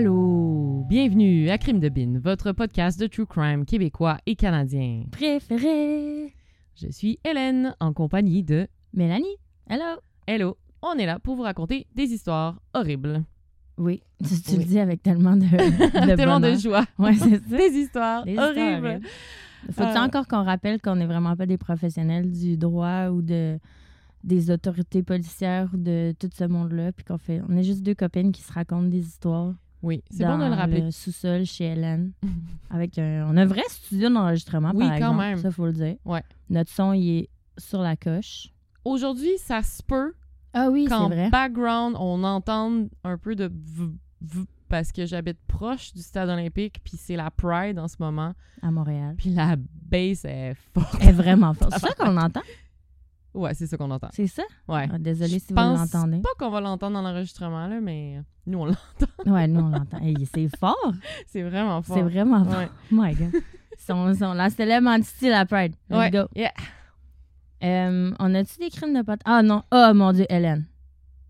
Allô, bienvenue à Crime de Bin, votre podcast de true crime québécois et canadien. Préféré. Je suis Hélène en compagnie de Mélanie. Hello. Hello. On est là pour vous raconter des histoires horribles. Oui, tu, tu Oui. le dis avec tellement de, de Tellement de joie. Ouais, c'est ça. Des histoires Des horribles. horribles. Faut-il Euh. encore qu'on rappelle qu'on n'est vraiment pas des professionnels du droit ou de des autorités policières ou de tout ce monde-là, puis qu'on fait, on est juste deux copines qui se racontent des histoires? Oui, c'est bon de le rappeler. le sous-sol chez Hélène. avec un, on a un vrai studio d'enregistrement, Oui, par quand exemple. même. Ça, faut le dire. Ouais. Notre son, il est sur la coche. Aujourd'hui, ça se peut Ah oui, c'est qu'en vrai. background, on entende un peu de v- v- parce que j'habite proche du stade olympique, puis c'est la Pride en ce moment, À Montréal. puis la bass est forte. Elle est vraiment forte. C'est ça qu'on entend? Ouais, c'est ça qu'on entend. C'est ça? Ouais. Ah, désolée Je si vous l'entendez. Pas qu'on va l'entendre dans l'enregistrement, là, mais nous, on l'entend. Ouais, nous, on l'entend. Hey, c'est fort. C'est vraiment fort. C'est vraiment fort. Ouais. Oh my God. Ils sont la célèbre entité, la Pride. Let's Ouais. go. Yeah. Euh, on a-tu des crimes de potes? Ah non. Oh mon Dieu, Hélène.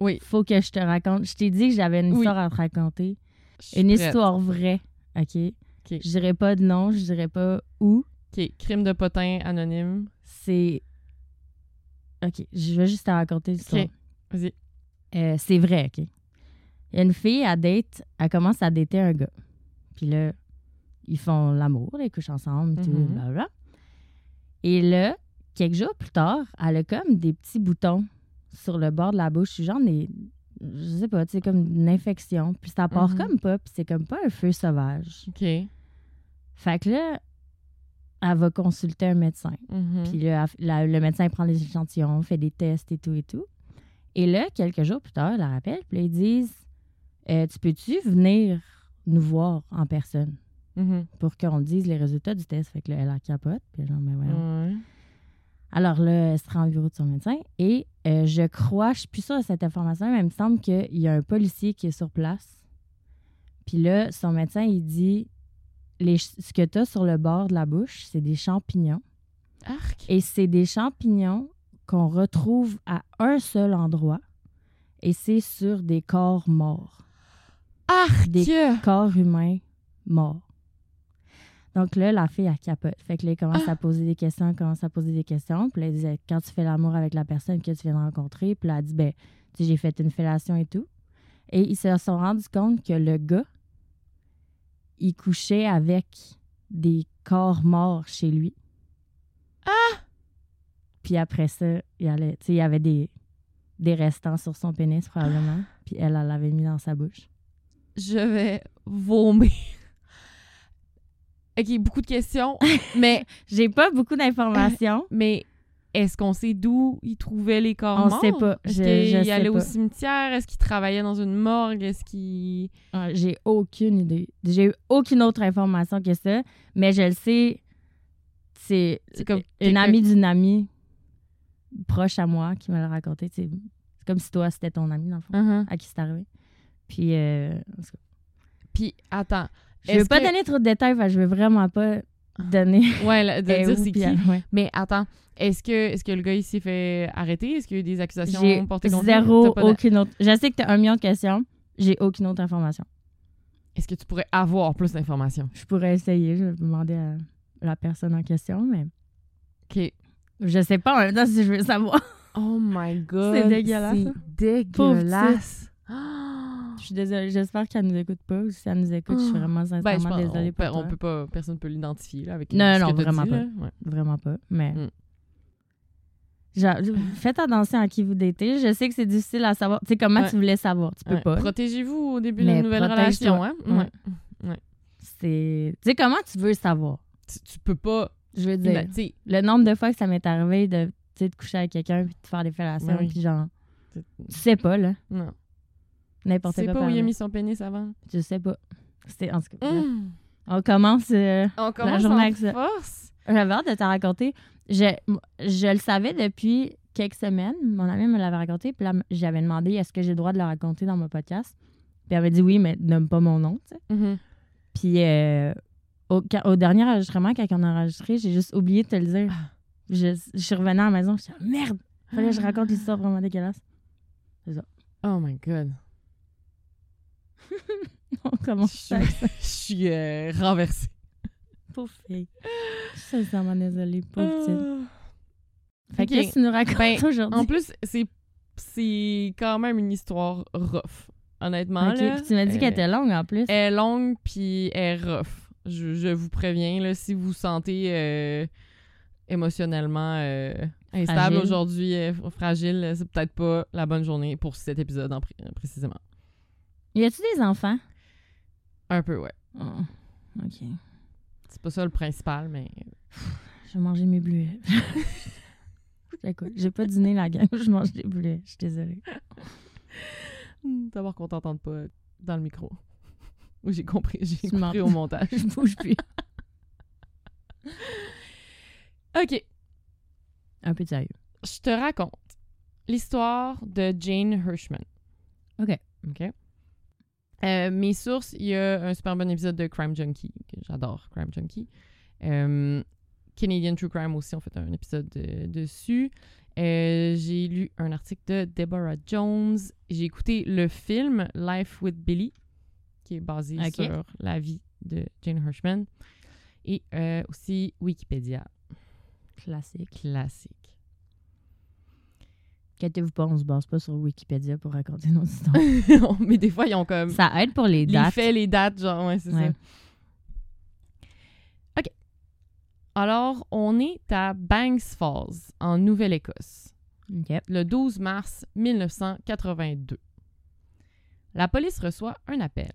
Oui. Faut que je te raconte. Je t'ai dit que j'avais une Oui. histoire à te raconter. Une prête. histoire vraie. OK? OK. Je dirais pas de nom, je dirais pas où. OK. Crime de potin anonyme. C'est. OK, je vais juste te raconter l'histoire. OK. Vas-y. Euh, c'est vrai, OK? Il y a une fille, elle date, elle commence à dater un gars. Puis là, ils font l'amour, ils couchent ensemble, et tout, Mhm. blablabla. Et là, quelques jours plus tard, elle a comme des petits boutons sur le bord de la bouche, genre des. Je sais pas, tu sais, comme une infection. Puis ça part Mhm. comme pas, puis c'est comme pas un feu sauvage. OK. Fait que là, elle va consulter un médecin. Mhm. Puis là, la- le médecin prend les échantillons, fait des tests et tout et tout. Et là, quelques jours plus tard, elle la rappelle, puis là, ils disent Euh, Tu peux-tu venir nous voir en personne? Mhm. pour qu'on dise les résultats du test Fait que là, elle a capote. Puis genre, mais voyons. Ouais. Alors là, elle se rend au bureau de son médecin et euh, je crois, je suis plus sûre de cette information, mais il me semble qu'il y a un policier qui est sur place. Puis là, son médecin, il dit les, ce que tu as sur le bord de la bouche, c'est des champignons. Arc. Et c'est des champignons qu'on retrouve à un seul endroit. Et c'est sur des corps morts. Arc. Des corps humains morts. Donc là, la fille, elle capote. Fait que là, elle commence à poser des questions, elle commence à poser des questions. Puis là, elle disait, quand tu fais l'amour avec la personne que tu viens de rencontrer, puis là, elle dit, ben, tu sais, j'ai fait une fellation et tout. Et ils se sont rendus compte que le gars, il couchait avec des corps morts chez lui. Ah! Puis après ça, il, allait, il y avait des, des restants sur son pénis, probablement. Puis elle, elle l'avait mis dans sa bouche. Je vais vomir. OK, beaucoup de questions, mais, J'ai pas beaucoup d'informations. mais est-ce qu'on sait d'où il trouvait les corps On morts? sait pas. Est-ce Je- qu'il je sais allait au cimetière? Est-ce qu'il travaillait dans une morgue? Est-ce qu'il... Ah, J'ai aucune idée. J'ai eu aucune autre information que ça, mais je le sais. C'est comme une amie d'une amie proche à moi qui me l'a raconté. C'est comme si toi, c'était ton ami, dans le fond, Uh-huh. à qui c'est arrivé. Puis, euh, Puis, attends. je veux Est-ce pas que- donner trop de détails, je veux vraiment pas donner. Ouais, de dire c'est qui. ouais. Mais attends, est-ce que, est que le gars, il s'est fait arrêter? Est-ce qu'il y a eu des accusations portées contre lui? zéro, aucune autre. Je sais que tu as un million de questions. J'ai aucune autre information. Est-ce que tu pourrais avoir plus d'informations? Je pourrais essayer. Je vais demander à la personne en question, mais OK. je sais pas en même temps si je veux savoir. Oh my God. C'est dégueulasse, C'est hein? dégueulasse. Je suis désolée. J'espère qu'elle nous écoute pas. Si elle nous écoute, je suis vraiment Ben, je sincèrement pense, désolée on, pour peut, on toi. peut pas, personne peut l'identifier avec Non, non, que t'as vraiment dit, pas. Ouais. Vraiment pas. Mais Mm. Genre, faites attention à qui vous datez. Je sais que c'est difficile à savoir. Tu sais, comment Ouais. tu voulais savoir? Tu peux Ouais. pas. Protégez-vous au début d'une nouvelle relation. Hein? Ouais. C'est... Tu sais, comment tu veux savoir? Tu, tu peux pas. Je veux dire, Ben, le nombre de fois que ça m'est arrivé de, de coucher avec quelqu'un puis de faire des fellations, Ben oui. puis genre, tu tu sais pas, là. non. N'importe Tu sais quoi. pas où il a mis son pénis avant. Je sais pas. C'était, en tout cas. Hum. On commence... euh, On commence journée en avec ça. force. J'avais hâte de te raconter. Je, je le savais depuis quelques semaines. Mon ami me l'avait raconté. Puis là, j'avais demandé est-ce que j'ai le droit de le raconter dans mon podcast? Puis elle avait dit oui, mais nomme pas mon nom. tu sais. Mhm. Puis euh, au, dernier enregistrement, quand on a enregistré, j'ai juste oublié de te le dire. Je, je suis revenue à la maison. Je suis merde, fallait que je raconte l'histoire vraiment dégueulasse. Oh my God. On commence Je je suis euh, renversée. Pauvre fille. Je suis sincèrement désolée, pauvre petite. Ah. Fait que Ok. qu'est-ce que tu nous racontes Ben, aujourd'hui? En plus, c'est c'est quand même une histoire rough. Honnêtement, Ok, là, puis tu m'as dit euh, qu'elle était longue en plus. Elle est longue puis elle est rough. Je, je vous préviens, là, si vous vous sentez euh, émotionnellement euh, instable aujourd'hui, euh, fragile, c'est peut-être pas la bonne journée pour cet épisode en pré- précisément. Y a-tu des enfants? Un peu, ouais. Oh, ok. C'est pas ça le principal, mais Je vais manger mes bleuets. Écoute, j'ai pas dîné la gang, je mange des bleuets. Je suis désolée. D'abord qu'on t'entende pas dans le micro. Oui, j'ai compris, j'ai compris au montage. Je bouge plus. OK, Un peu de sérieux. je te raconte l'histoire de Jane Hirschman. OK. OK. Euh, mes sources, il y a un super bon épisode de Crime Junkie, que j'adore, Crime Junkie. Euh, Canadian True Crime aussi, on fait un épisode de- dessus. Euh, j'ai lu un article de Deborah Jones. J'ai écouté le film Life with Billy, qui est basé sur la vie de Jane Hirschman. Et aussi Wikipédia, Classique. classique. Inquiétez-vous pas, on se base pas sur Wikipédia pour raconter nos histoires. Mais des fois, ils ont comme Ça aide pour les les dates. faits, les dates, genre, ouais, c'est Ouais. ça. OK. Alors, on est à Banks Falls, en Nouvelle-Écosse, OK. le 12 mars 1982. La police reçoit un appel.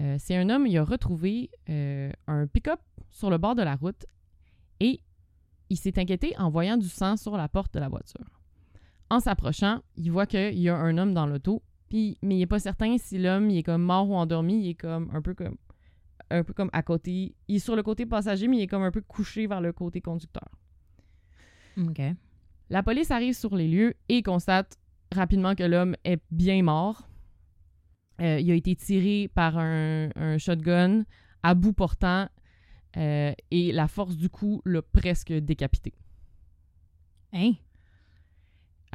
Euh, c'est un homme, il a retrouvé euh, un pick-up sur le bord de la route et il s'est inquiété en voyant du sang sur la porte de la voiture. En s'approchant, il voit qu'il y a un homme dans l'auto, puis mais il n'est pas certain si l'homme il est comme mort ou endormi, il est comme un peu comme un peu comme à côté, il est sur le côté passager mais il est comme un peu couché vers le côté conducteur. OK. La police arrive sur les lieux et constate rapidement que l'homme est bien mort. Euh, il a été tiré par un, un shotgun à bout portant euh, et la force du coup l'a presque décapité. Hein?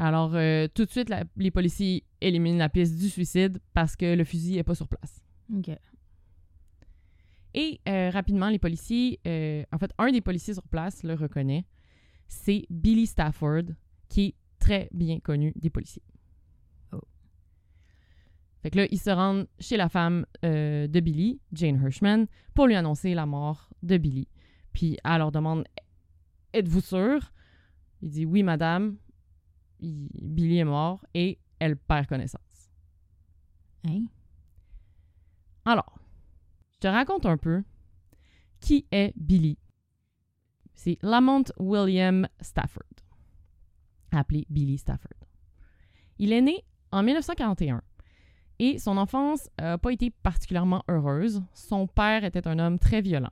Alors, euh, tout de suite, la- les policiers éliminent la piste du suicide parce que le fusil n'est pas sur place. OK. Et euh, rapidement, les policiers, euh, en fait, un des policiers sur place le reconnaît. C'est Billy Stafford, qui est très bien connu des policiers. Oh. Fait que là, ils se rendent chez la femme de Billy, Jane Hirschman, pour lui annoncer la mort de Billy. Puis elle leur demande Êtes-vous sûr Il dit Oui, madame. Il- Billy est mort et elle perd connaissance. Hein? Alors, je te raconte un peu qui est Billy. C'est Lamont William Stafford, appelé Billy Stafford. Il est né en 1941 et son enfance n'a pas été particulièrement heureuse. Son père était un homme très violent.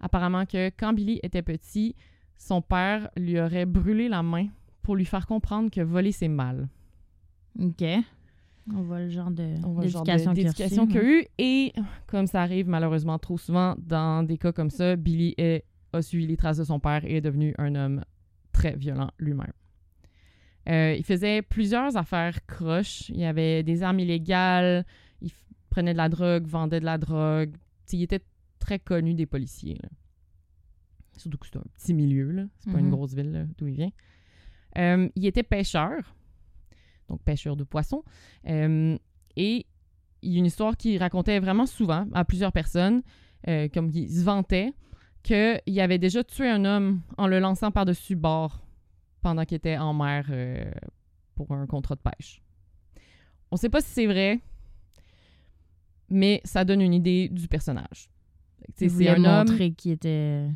Apparemment que quand Billy était petit, son père lui aurait brûlé la main pour lui faire comprendre que voler c'est mal. OK. On voit le genre d'éducation qu'il a y eu. Et comme ça arrive malheureusement trop souvent dans des cas comme ça, Billy est- a suivi les traces de son père et est devenu un homme très violent lui-même. Euh, il faisait plusieurs affaires croches. Il avait des armes illégales, il prenait de la drogue, vendait de la drogue. T'sais, il était très connu des policiers. là. Surtout que c'est un petit milieu, c'est pas une Mhm. grosse ville d'où il vient. Euh, il était pêcheur, donc pêcheur de poissons. Euh, et il y a une histoire qu'il racontait vraiment souvent à plusieurs personnes, euh, comme il se vantait qu'il avait déjà tué un homme en le lançant par-dessus bord pendant qu'il était en mer pour un contrat de pêche. On sait pas si c'est vrai, mais ça donne une idée du personnage. C'est un homme qu'il était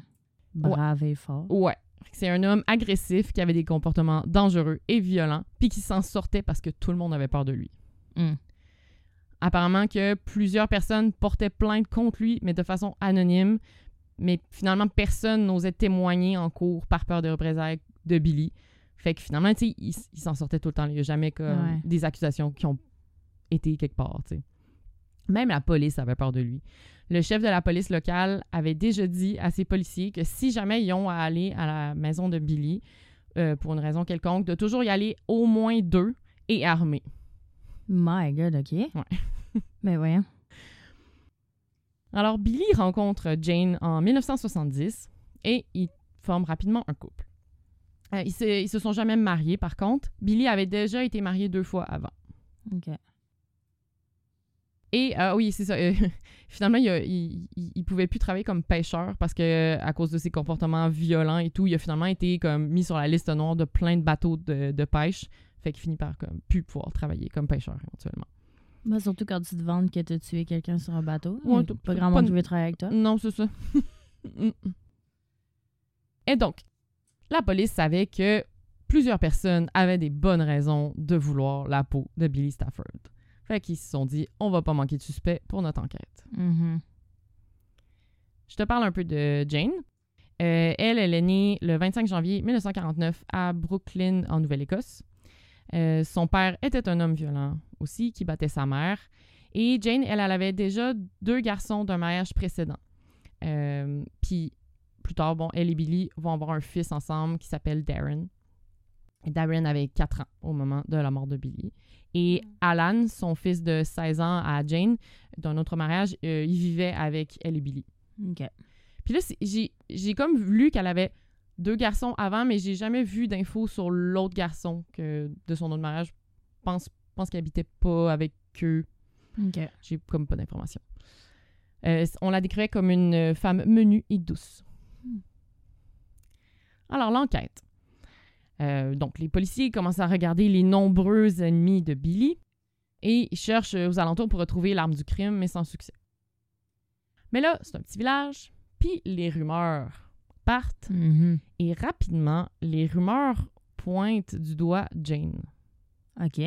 brave et fort. Ouais. C'est un homme agressif qui avait des comportements dangereux et violents, puis qui s'en sortait parce que tout le monde avait peur de lui. Mm. Apparemment que plusieurs personnes portaient plainte contre lui, mais de façon anonyme. Mais finalement, personne n'osait témoigner en cours par peur de représailles de Billy. Fait que finalement, tu sais, il, s'en sortait tout le temps. Il n'y a jamais comme Ouais. des accusations qui ont été quelque part, tu sais. Même la police avait peur de lui. Le chef de la police locale avait déjà dit à ses policiers que si jamais ils ont à aller à la maison de Billy, euh, pour une raison quelconque, de toujours y aller au moins deux et armés. My God, OK. Ouais. Mais voyons. Alors, Billy rencontre Jane en 1970 et ils forment rapidement un couple. Euh, ils, se, ils se sont jamais mariés, par contre. Billy avait déjà été marié deux fois avant. OK. Et euh, oui, c'est ça. euh, finalement, il, a- il, il- il pouvait plus travailler comme pêcheur parce que euh, à cause de ses comportements violents et tout, il a finalement été comme mis sur la liste noire de plein de bateaux de, de pêche. Fait qu'il finit par comme plus pouvoir travailler comme pêcheur éventuellement. Bah, surtout quand tu te vantes que tu as tué quelqu'un sur un bateau. Ouais, Euh, pas pas grand monde de- qui veut travailler avec toi. Non, c'est ça. Et donc, la police savait que plusieurs personnes avaient des bonnes raisons de vouloir la peau de Billy Stafford. Fait qu'ils se sont dit, on va pas manquer de suspects pour notre enquête. Mhm. Je te parle un peu de Jane. Euh, elle, elle est née le 25 janvier 1949 à Brooklyn, en Nouvelle-Écosse. Euh, son père était un homme violent aussi, qui battait sa mère. Et Jane, elle, elle avait déjà deux garçons d'un mariage précédent. Euh, Puis plus tard, bon, elle et Billy vont avoir un fils ensemble qui s'appelle Darren. Darren avait 4 ans au moment de la mort de Billy. Et Alan, son fils de 16 ans à Jane, d'un autre mariage, euh, il vivait avec elle et Billy. OK. Puis là, j'ai comme lu qu'elle avait deux garçons avant, mais j'ai jamais vu d'infos sur l'autre garçon que de son autre mariage. Je pense, pense qu'elle habitait pas avec eux. OK. J'ai comme pas d'informations. Euh, on la décrivait comme une femme menue et douce. Alors, l'enquête. Euh, donc, les policiers commencent à regarder les nombreux ennemis de Billy et ils cherchent euh, aux alentours pour retrouver l'arme du crime, mais sans succès. Mais là, c'est un petit village, puis les rumeurs partent Mhm. et rapidement, les rumeurs pointent du doigt Jane. OK.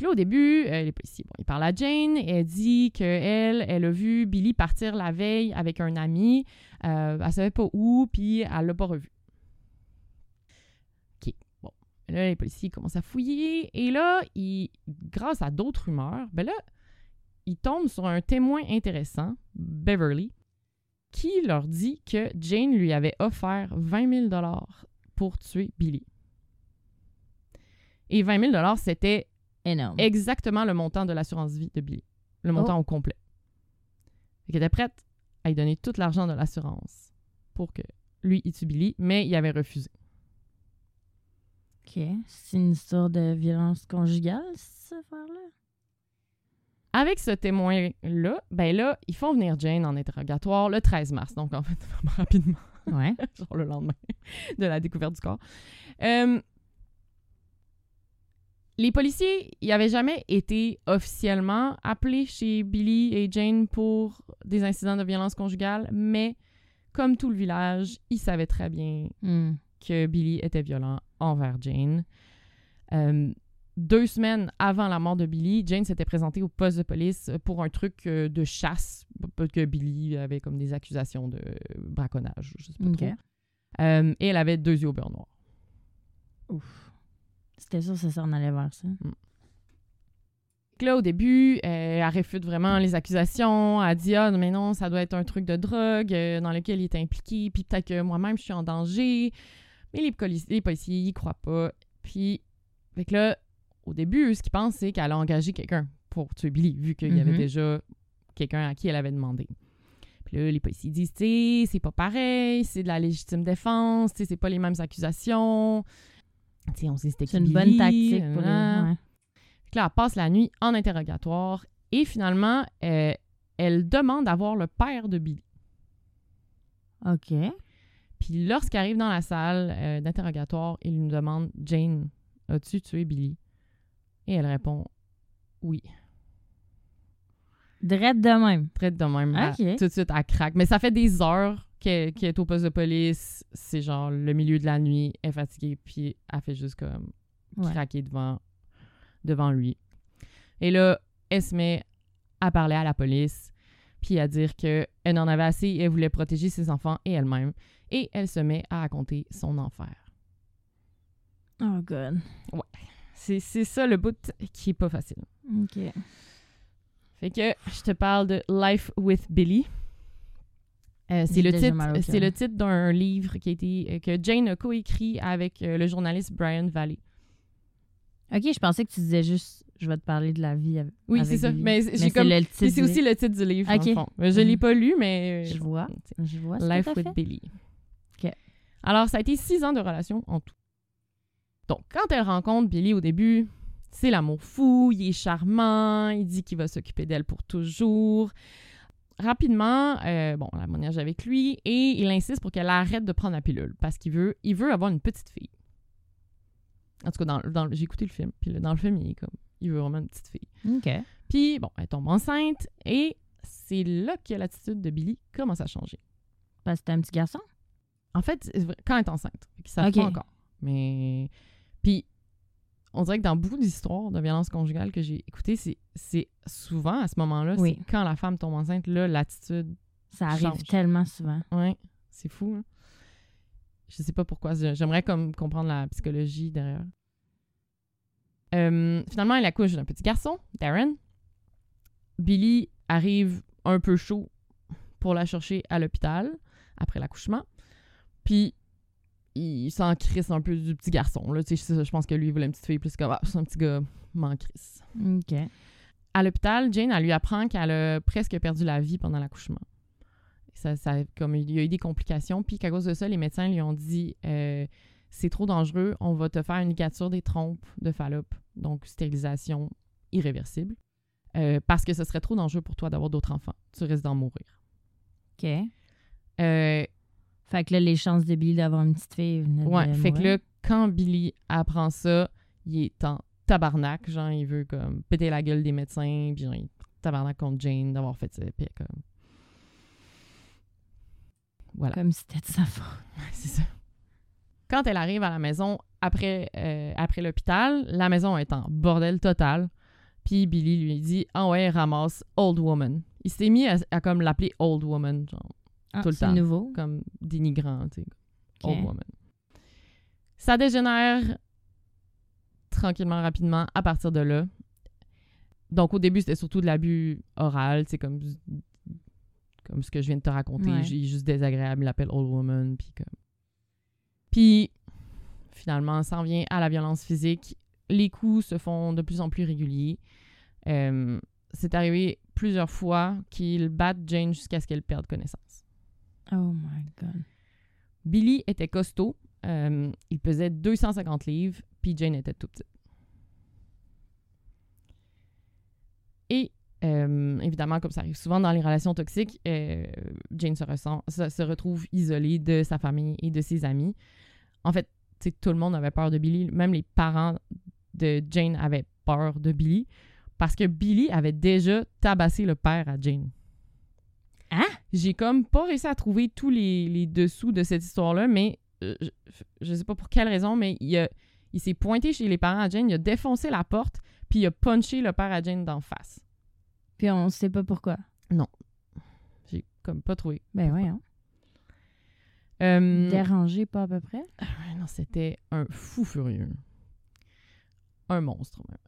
Là, au début, euh, les policiers, bon, ils parlent à Jane. et Elle dit qu'elle, elle a vu Billy partir la veille avec un ami. Euh, elle savait pas où, puis elle l'a pas revu. Là, les policiers commencent à fouiller. Et là, ils, grâce à d'autres rumeurs, ben là, ils tombent sur un témoin intéressant, Beverly, qui leur dit que Jane lui avait offert 20 000 pour tuer Billy. Et 20 000 c'était Énorme. exactement le montant de l'assurance vie de Billy. Le montant au complet. Qu'elle était prête à lui donner tout l'argent de l'assurance pour que lui, il tue Billy, mais il avait refusé. OK. C'est une histoire de violence conjugale, cette affaire-là? Avec ce témoin-là, ben là, ils font venir Jane en interrogatoire le 13 mars, donc en fait, vraiment rapidement, Ouais. genre le lendemain de la découverte du corps. Euh, les policiers, ils n'avaient jamais été officiellement appelés chez Billy et Jane pour des incidents de violence conjugale, mais comme tout le village, ils savaient très bien Hmm. que Billy était violent envers Jane. Euh, deux semaines avant la mort de Billy, Jane s'était présentée au poste de police pour un truc euh, de chasse, parce que Billy avait comme des accusations de braconnage, je sais pas trop. Euh, et elle avait deux yeux au beurre noir. Ouf. C'était sûr que ça en allait vers ça. Donc là, au début, euh, elle réfute vraiment les accusations. Elle dit Ah, mais non, ça doit être un truc de drogue euh, dans lequel il est impliqué. Puis peut-être que moi-même, je suis en danger. Mais les, poli- les policiers, ils croient pas. Puis, fait que là, au début, ce qu'ils pensent, c'est qu'elle a engagé quelqu'un pour tuer Billy, vu qu'il y avait Mhm. déjà quelqu'un à qui elle avait demandé. Puis là, les policiers disent Tu c'est pas pareil, c'est de la légitime défense, tu c'est pas les mêmes accusations. Tu sais, on sait c'était C'est une bonne tactique pour les. Ouais. Fait que là, elle passe la nuit en interrogatoire et finalement, euh, elle demande à voir le père de Billy. OK. Puis lorsqu'elle arrive dans la salle euh, d'interrogatoire, il lui demande Jane, as-tu tué Billy? Et elle répond oui. Drette de même. Traite de même. Ok. Elle- tout de suite, elle craque. Mais ça fait des heures qu'elle est au poste de police. C'est genre le milieu de la nuit. Elle est fatiguée. Puis elle fait juste comme Ouais. craquer devant, devant lui. Et là, elle se met à parler à la police, puis à dire qu'elle en avait assez, elle voulait protéger ses enfants et elle-même. Et elle se met à raconter son enfer. Oh, God. C'est c'est ça le bout qui est pas facile. OK. Fait que je te parle de Life with Billy. Euh, c'est le titre, c'est le titre d'un livre qui a été euh, que Jane a coécrit avec euh, le journaliste Brian Valley. Ok, je pensais que tu disais juste, je vais te parler de la vie. avec- Oui, c'est ça. Billy. Mais j'ai c'est comme. le puis titre C'est du aussi le titre du livre, Ok. dans le fond. Mais Je l'ai Mhm. pas lu, mais. Je vois. Je vois Life with. Billy. Alors, ça a été six ans de relation en tout. Donc, quand elle rencontre Billy au début, c'est l'amour fou, il est charmant, il dit qu'il va s'occuper d'elle pour toujours. Rapidement, euh, bon, la mariage avec lui et il insiste pour qu'elle arrête de prendre la pilule parce qu'il veut, il veut avoir une petite fille. En tout cas, dans, dans- j'ai écouté le film, puis dans le film, il est comme, il veut vraiment une petite fille. Ok. Puis, bon, elle tombe enceinte et c'est là que l'attitude de Billy commence à changer. Parce que t'es un petit garçon? En fait, quand elle est enceinte, fait qu'ils savent Ok. pas encore. Mais. Puis, on dirait que dans beaucoup d'histoires de violence conjugale que j'ai écoutées, c'est, souvent à ce moment-là, Oui. c'est quand la femme tombe enceinte, là, l'attitude. Ça arrive Change. tellement souvent. Ouais, c'est fou. hein. Je sais pas pourquoi. J'aimerais comme comprendre la psychologie derrière. Euh, finalement, elle accouche d'un petit garçon, Darren. Billy arrive un peu chaud pour la chercher à l'hôpital après l'accouchement. Puis, il s'en crisse un peu du petit garçon. Là. Tu sais, Je pense que lui, il voulait une petite fille plus comme ah, c'est un petit gars, m'en crisse. Ok. À l'hôpital, Jane, elle lui apprend qu'elle a presque perdu la vie pendant l'accouchement. Ça, ça, comme il y a eu des complications, puis qu'à cause de ça, les médecins lui ont dit euh, c'est trop dangereux, on va te faire une ligature des trompes de Fallope, donc stérilisation irréversible, euh, parce que ce serait trop dangereux pour toi d'avoir d'autres enfants. Tu risques d'en mourir. Ok. Euh, Fait que là, les chances de Billy d'avoir une petite fille venaient de ouais, fait que là, quand Billy apprend ça, il est en tabarnak, genre, il veut comme péter la gueule des médecins, puis genre, il est tabarnak contre Jane d'avoir fait ça, puis comme. Voilà. Comme si c'était de sa faute. c'est ça. Quand elle arrive à la maison après, euh, après l'hôpital, la maison est en bordel total. Puis Billy lui dit Ah ouais, ramasse Old Woman. Il s'est mis à, à comme l'appeler Old Woman, genre, Ah, Tout le temps. nouveau. comme dénigrant, tu sais. Old Woman. Ça dégénère tranquillement, rapidement à partir de là. Donc au début, c'était surtout de l'abus oral, c'est comme comme ce que je viens de te raconter, Ouais. juste désagréable, il l'appelle Old Woman puis comme puis finalement, ça en vient à la violence physique. Les coups se font de plus en plus réguliers. Euh, c'est arrivé plusieurs fois qu'il batte Jane jusqu'à ce qu'elle perde connaissance. Oh my God. Billy était costaud. euh, il pesait 250 livres, puis Jane était tout petite. Et euh, évidemment, comme ça arrive souvent dans les relations toxiques, euh, Jane se, ressent, se, se retrouve isolée de sa famille et de ses amis. En fait, tout le monde avait peur de Billy. Même les parents de Jane avaient peur de Billy parce que Billy avait déjà tabassé le père à Jane. Hein? J'ai comme pas réussi à trouver tous les, les dessous de cette histoire-là, mais euh, je, je sais pas pour quelle raison, mais il, a- il s'est pointé chez les parents à Jane, il a défoncé la porte, puis il a punché le père à Jane d'en face. Puis on sait pas pourquoi. J'ai comme pas trouvé. Ben voyons. Euh, Dérangé pas à peu près? Ah non, c'était un fou furieux. Un monstre, même.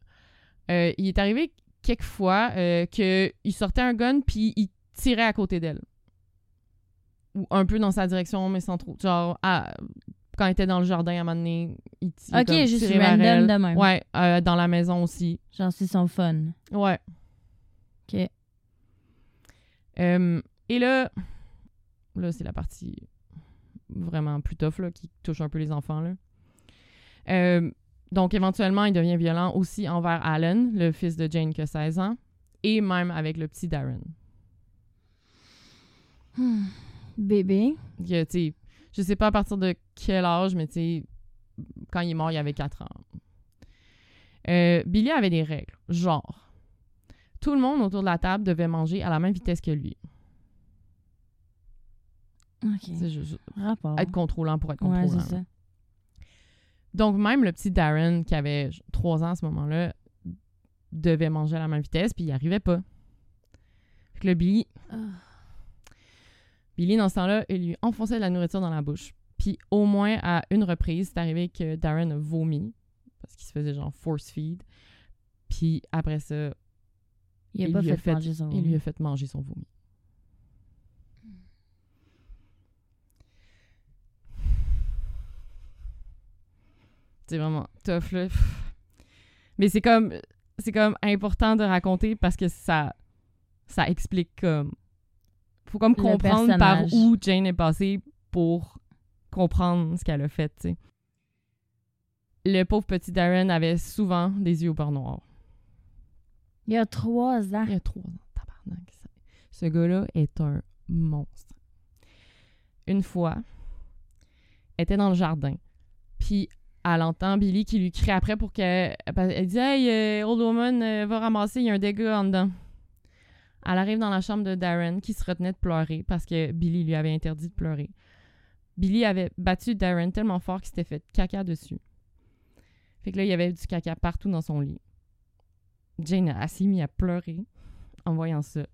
Euh, il est arrivé quelques fois euh, qu'il sortait un gun puis il tirait à côté d'elle. Ou un peu dans sa direction, mais sans trop. Genre, à- quand il était dans le jardin à un moment donné, il, il Ok, comme juste random elle. de même. Ouais, euh, dans la maison aussi. Genre, c'est son fun. Ouais. Ok. Euh, et là, là, c'est la partie vraiment plus tough, là, qui touche un peu les enfants, là. Euh, donc, éventuellement, il devient violent aussi envers Alan, le fils de Jane qui a 16 ans, et même avec le petit Darren. Hmm. Bébé. Sais, je sais pas à partir de quel âge, mais tu sais, quand il est mort, il avait 4 ans. Euh, Billy avait des règles, genre, tout le monde autour de la table devait manger à la même vitesse que lui. Ok. C'est juste- Rapport. être contrôlant pour être contrôlant. ça. Donc, même le petit Darren, qui avait 3 ans à ce moment-là, devait manger à la même vitesse, puis il n'y arrivait pas. Fait que le Billy, Ah. Billy, dans ce temps-là, il lui enfonçait de la nourriture dans la bouche. Puis au moins à une reprise, c'est arrivé que Darren a vomi, parce qu'il se faisait genre force feed. Puis après ça, Il a il pas lui fait, a fait- manger son il lui a fait manger son vomi. C'est vraiment tough, là. Mais c'est comme c'est comme important de raconter parce que ça ça explique comme faut comme Le comprendre par où Jane est passée pour comprendre ce qu'elle a fait, tu sais. Le pauvre petit Darren avait souvent des yeux au beurre noir. Il y a trois ans. Il y a trois ans, tabarnak. Ce gars-là est un monstre. Une fois, elle était dans le jardin, puis elle entend Billy qui lui crie après pour qu'elle... Elle dit « Hey, euh, old woman, euh, va ramasser, il y a un dégât en dedans. » Elle arrive dans la chambre de Darren qui se retenait de pleurer parce que Billy lui avait interdit de pleurer. Billy avait battu Darren tellement fort qu'il s'était fait caca dessus. Fait que là, il y avait du caca partout dans son lit. Jane a s'est mis à pleurer en voyant ça.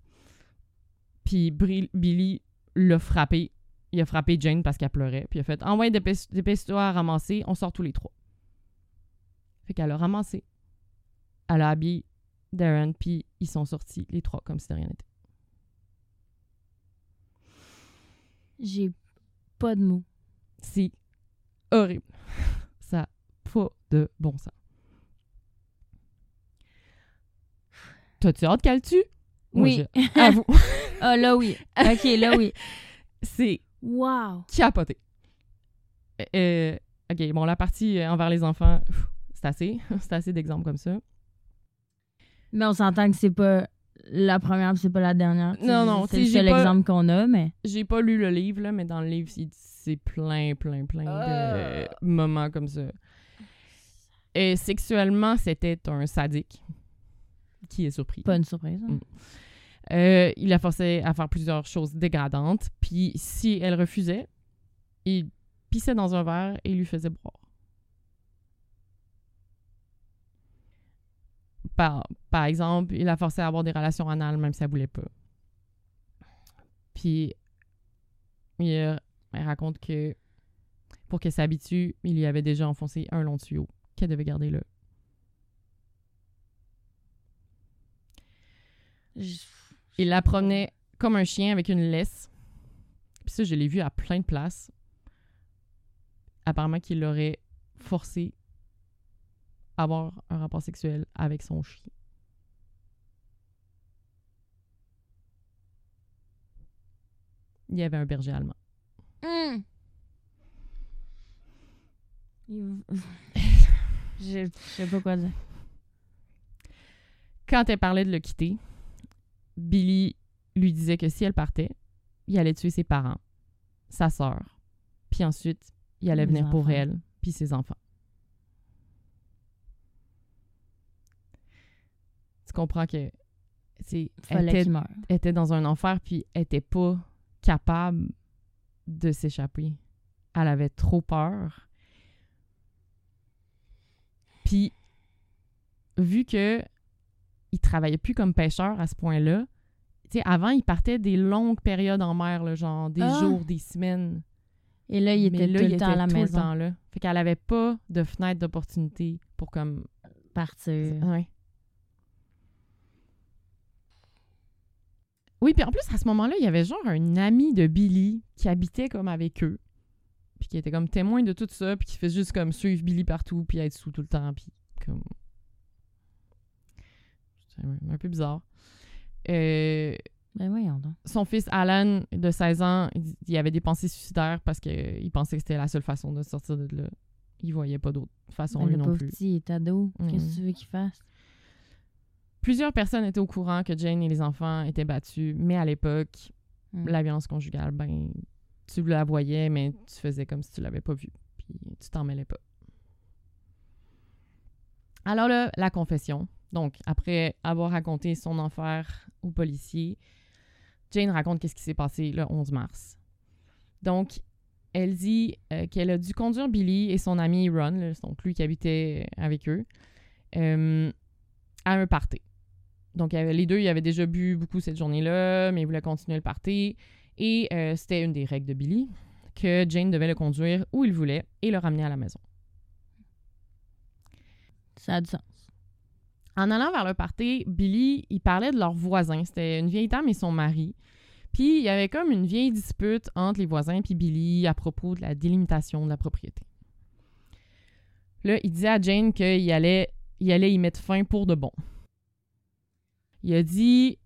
Puis Billy l'a frappé. Il a frappé Jane parce qu'elle pleurait. Puis il a fait Envoie dépêche- dépêche-toi à ramasser, on sort tous les trois. Fait qu'elle a ramassé. Elle a habillé Darren, puis ils sont sortis les trois comme si de rien n'était. J'ai pas de mots. C'est horrible. Ça a pas de bon sens. T'as-tu hâte qu'elle tue? Moi, Oui. j'ai- Avoue, Ah, là, oui. OK, là, oui. c'est Wow. capoté. Euh, ok, bon, la partie euh, envers les enfants, c'est assez. c'est assez d'exemples comme ça. Mais on s'entend que c'est pas la première c'est pas la dernière. Non, non, C'est si le j'ai seul pas- exemple qu'on a, mais... J'ai pas lu le livre, là, mais dans le livre, c'est- c'est plein, plein, plein de Ah. moments comme ça. Et sexuellement, c'était un sadique. Qui est surpris. Pas une surprise. hein. Mm. Euh, il la forçait à faire plusieurs choses dégradantes. Puis si elle refusait, il pissait dans un verre et lui faisait boire. Par, par exemple, il la forçait à avoir des relations anales même si elle voulait pas. Puis il, euh, raconte que pour qu'elle s'habitue, il lui avait déjà enfoncé un long tuyau qu'elle devait garder là. Il la promenait comme un chien avec une laisse. Puis ça, je l'ai vu à plein de places. Apparemment qu'il l'aurait forcé à avoir un rapport sexuel avec son chien. Il y avait un berger allemand. Hmm. Je je sais pas quoi dire. Quand elle parlait de le quitter, Billy lui disait que si elle partait, il allait tuer ses parents, sa sœur, puis ensuite, il allait Les venir pour elle, puis ses enfants. Tu comprends que c'est elle était, était dans un enfer puis elle était pas capable de s'échapper. Elle avait trop peur. Puis vu que il travaillait plus comme pêcheur à ce point-là, tu sais avant il partait des longues périodes en mer là, genre des Ah! jours, des semaines. Et là, il était là, tout il le temps à la tout le maison. temps là. Fait qu'elle avait pas de fenêtre d'opportunité pour comme Partir. Ouais. Oui, puis en plus, à ce moment-là, il y avait genre un ami de Billy qui habitait comme avec eux. Puis qui était comme témoin de tout ça, puis qui fait juste comme suivre Billy partout, puis être sous tout le temps, puis comme... C'est un peu bizarre. Euh, Ben voyons donc. son fils Alan, de 16 ans, il avait des pensées suicidaires parce qu'il pensait que c'était la seule façon de sortir de là. Il voyait pas d'autre façon, Ben, lui le non plus. petit, il est ado. Qu'est-ce que tu veux qu'il fasse? Plusieurs personnes étaient au courant que Jane et les enfants étaient battus, mais à l'époque, Mm. la violence conjugale, ben, tu la voyais, mais tu faisais comme si tu l'avais pas vue, puis tu t'en mêlais pas. Alors là, la confession. Donc, après avoir raconté son enfer aux policiers, Jane raconte qu'est-ce qui s'est passé le 11 mars. Donc, elle dit euh, qu'elle a dû conduire Billy et son ami Ron, là, donc lui qui habitait avec eux, euh, à un party. Donc, les deux, ils avaient déjà bu beaucoup cette journée-là, mais ils voulaient continuer le party. Et euh, c'était une des règles de Billy que Jane devait le conduire où il voulait et le ramener à la maison. Ça a du sens. En allant vers le party, Billy, il parlait de leurs voisins. C'était une vieille dame et son mari. Puis il y avait comme une vieille dispute entre les voisins puis Billy à propos de la délimitation de la propriété. Là, il disait à Jane qu'il allait il allait y mettre fin pour de bon. Il a dit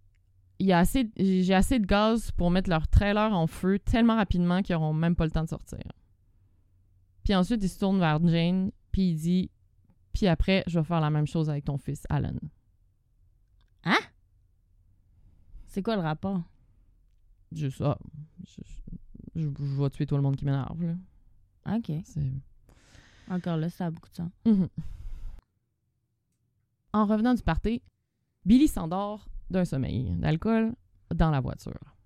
j'ai assez de gaz pour mettre leur trailer en feu tellement rapidement qu'ils n'auront même pas le temps de sortir. Puis ensuite, il se tourne vers Jane, puis il dit Puis après, je vais faire la même chose avec ton fils, Alan. Hein? C'est quoi le rapport? Juste ça. Je, je- je vais tuer tout le monde qui m'énerve. là. OK. Encore là, ça a beaucoup de sens. Mhm. En revenant du party, Billy s'endort d'un sommeil d'alcool dans la voiture.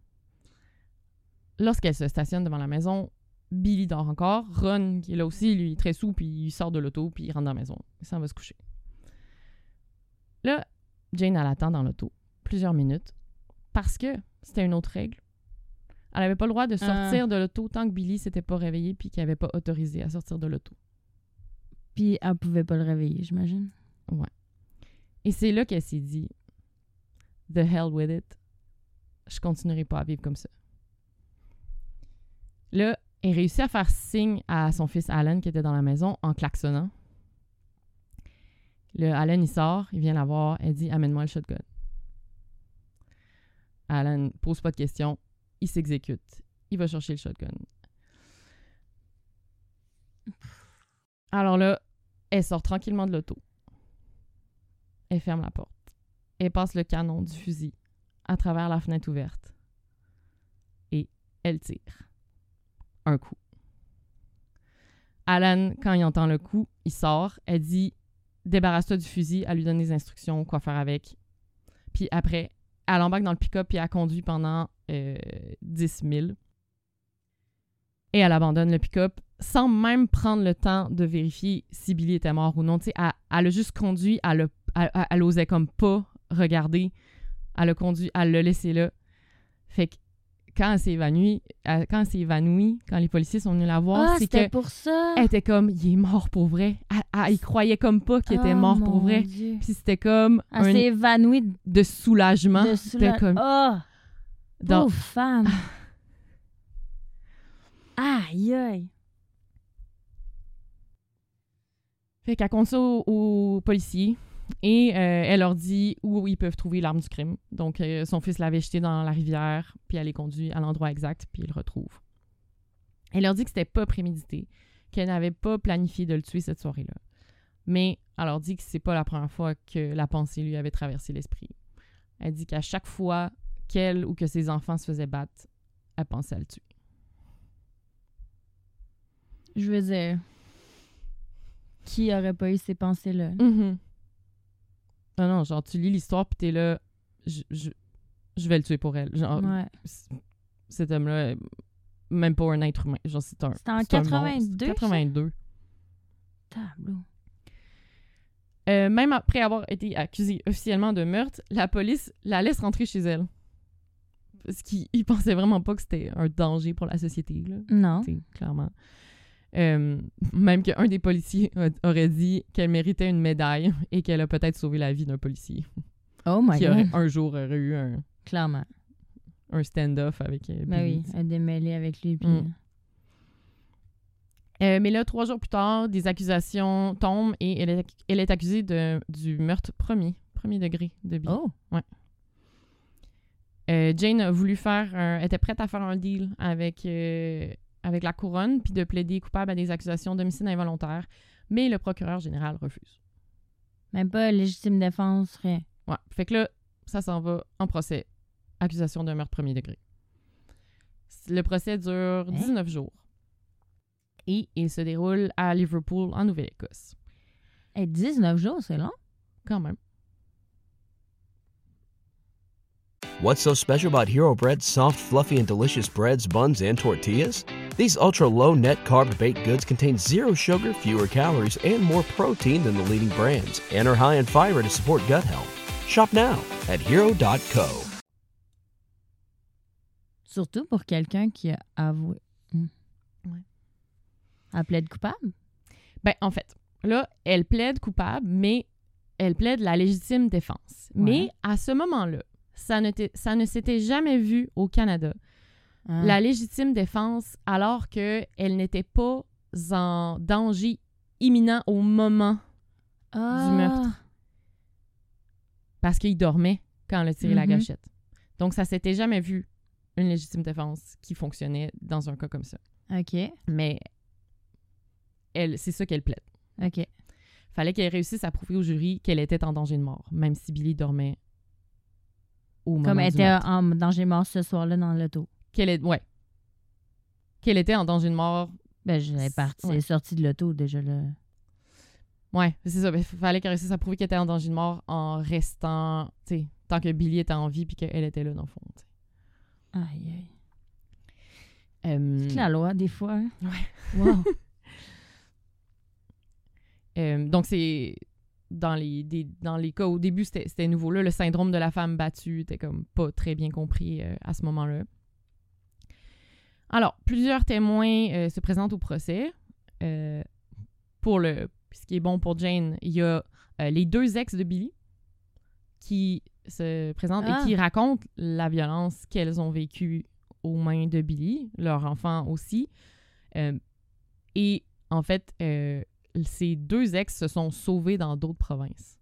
Lorsqu'elle se stationne devant la maison, Billy dort encore. Ron, qui est là aussi, lui, est très sous, puis il sort de l'auto, puis il rentre dans la maison. Il s'en va se coucher. Là, Jane, elle attend dans l'auto plusieurs minutes parce que c'était une autre règle. Elle n'avait pas le droit de sortir de l'auto tant que Billy s'était pas réveillé puis qu'il n'avait pas autorisé à sortir de l'auto. Puis elle pouvait pas le réveiller, j'imagine. Et c'est là qu'elle s'est dit The hell with it. Je continuerai pas à vivre comme ça. Là, elle réussit à faire signe à son fils Alan qui était dans la maison en klaxonnant. Le Alan, il sort, il vient la voir, elle dit Amène-moi le shotgun. Alan pose pas de questions, il s'exécute. Il va chercher le shotgun. Alors là, elle sort tranquillement de l'auto. Elle ferme la porte. Elle passe le canon du fusil à travers la fenêtre ouverte. Et elle tire. Un coup. Alan, quand il entend le coup, il sort. Elle dit Débarrasse-toi du fusil. Elle lui donne des instructions, quoi faire avec. Puis après, elle embarque dans le pick-up et elle conduit pendant euh, 10 000. Et elle abandonne le pick-up sans même prendre le temps de vérifier si Billy était mort ou non. Elle, elle a juste conduit, elle, a- elle, elle- elle osait comme pas regarder. Elle a conduit, elle l'a laissé là. Fait que quand elle s'est évanouie, elle- quand elle s'est évanouie, quand les policiers sont venus la voir, Ah, c'est que pour ça! elle était comme, il est mort pour vrai. Elle, il croyait comme pas qu'il était Ah, mort pour vrai. Dieu. Puis c'était comme Elle un s'est évanouie de, soulagement. de soula- comme Oh! dans- Pauvre femme! Aïe, aïe! Fait qu'elle compte ça aux, aux policiers et euh, elle leur dit où ils peuvent trouver l'arme du crime. Donc, euh, son fils l'avait jeté dans la rivière, puis elle les conduit à l'endroit exact, puis ils le retrouvent. Elle leur dit que c'était pas prémédité, qu'elle n'avait pas planifié de le tuer cette soirée-là. Mais elle leur dit que c'est pas la première fois que la pensée lui avait traversé l'esprit. Elle dit qu'à chaque fois qu'elle ou que ses enfants se faisaient battre, elle pensait à le tuer. Je veux dire, qui aurait pas eu ces pensées-là? Mhm. Non, non, genre, tu lis l'histoire, puis t'es là, je, je, je vais le tuer pour elle. Genre, Ouais. cet homme-là, même pas un être humain. Genre, c'est un. C'était en c'est un 82, monstre. ça? 82. Tableau. Euh, même après avoir été accusée officiellement de meurtre, la police la laisse rentrer chez elle. Parce qu'ils ils pensaient vraiment pas que c'était un danger pour la société, là. Non. clairement. Euh, même qu'un des policiers a- aurait dit qu'elle méritait une médaille et qu'elle a peut-être sauvé la vie d'un policier Oh my qui god. aurait un jour aurait eu un, Clairement. un stand-off avec euh, Ben Billy, oui, tu sais. elle démêlée avec lui. Puis... Mm. Euh, mais là, trois jours plus tard, des accusations tombent et elle est, elle est accusée de, du meurtre premier, premier degré de Billy. Oh! Euh, Jane a voulu faire un, était prête à faire un deal avec, euh, avec la couronne puis de plaider coupable à des accusations d'homicide involontaire, mais le procureur général refuse. Même pas légitime défense, rien. Ouais. Fait que là, ça s'en va en procès. Accusation de meurtre premier degré. Le procès dure 19 jours. Et il se déroule à Liverpool, en Nouvelle-Écosse. Hey, 19 jours, c'est long. Quand même. What's so special about Hero Bread's soft, fluffy, and delicious breads, buns, and tortillas? These ultra low net carb baked goods contain zero sugar, fewer calories, and more protein than the leading brands, and are high in fiber to support gut health. Shop now at hero.co. Surtout pour quelqu'un qui a avoué. Hmm. Ouais. Elle plaide coupable? Ben, en fait, là, elle plaide coupable, mais elle plaide la légitime défense. Ouais. Mais à ce moment-là, ça ne, ça ne s'était jamais vu au Canada. Ah. La légitime défense, alors qu'elle n'était pas en danger imminent au moment Ah. du meurtre. parce qu'il dormait quand elle a tiré la Mhm. gâchette. Donc, ça s'était jamais vu une légitime défense qui fonctionnait dans un cas comme ça. OK. Mais elle, c'est ça qu'elle plaide. OK. Fallait qu'elle réussisse à prouver au jury qu'elle était en danger de mort, même si Billy dormait au moment Comme elle du était meurtre. en danger mort ce soir-là dans l'auto. Qu'elle est, ouais. Qu'elle était en danger de mort. Ben, je l'ai parti. Elle est sortie de l'auto déjà là. Ouais, c'est ça. Il fallait qu'elle réussisse à prouver qu'elle était en danger de mort en restant, tu sais, tant que Billy était en vie puis qu'elle était là, dans le fond. Aïe, aïe. Euh, C'est la loi, des fois. hein? Ouais. Wow. Euh, donc, c'est dans les, des- dans les cas au début, c'était c'était nouveau. Là, le syndrome de la femme battue était comme pas très bien compris euh, à ce moment-là. Alors, plusieurs témoins euh, se présentent au procès. Euh, pour le, ce qui est bon pour Jane, il y a euh, les deux ex de Billy qui se présentent Ah. et qui racontent la violence qu'elles ont vécue aux mains de Billy, leur enfant aussi. Euh, et en fait, euh, ces deux ex se sont sauvés dans d'autres provinces.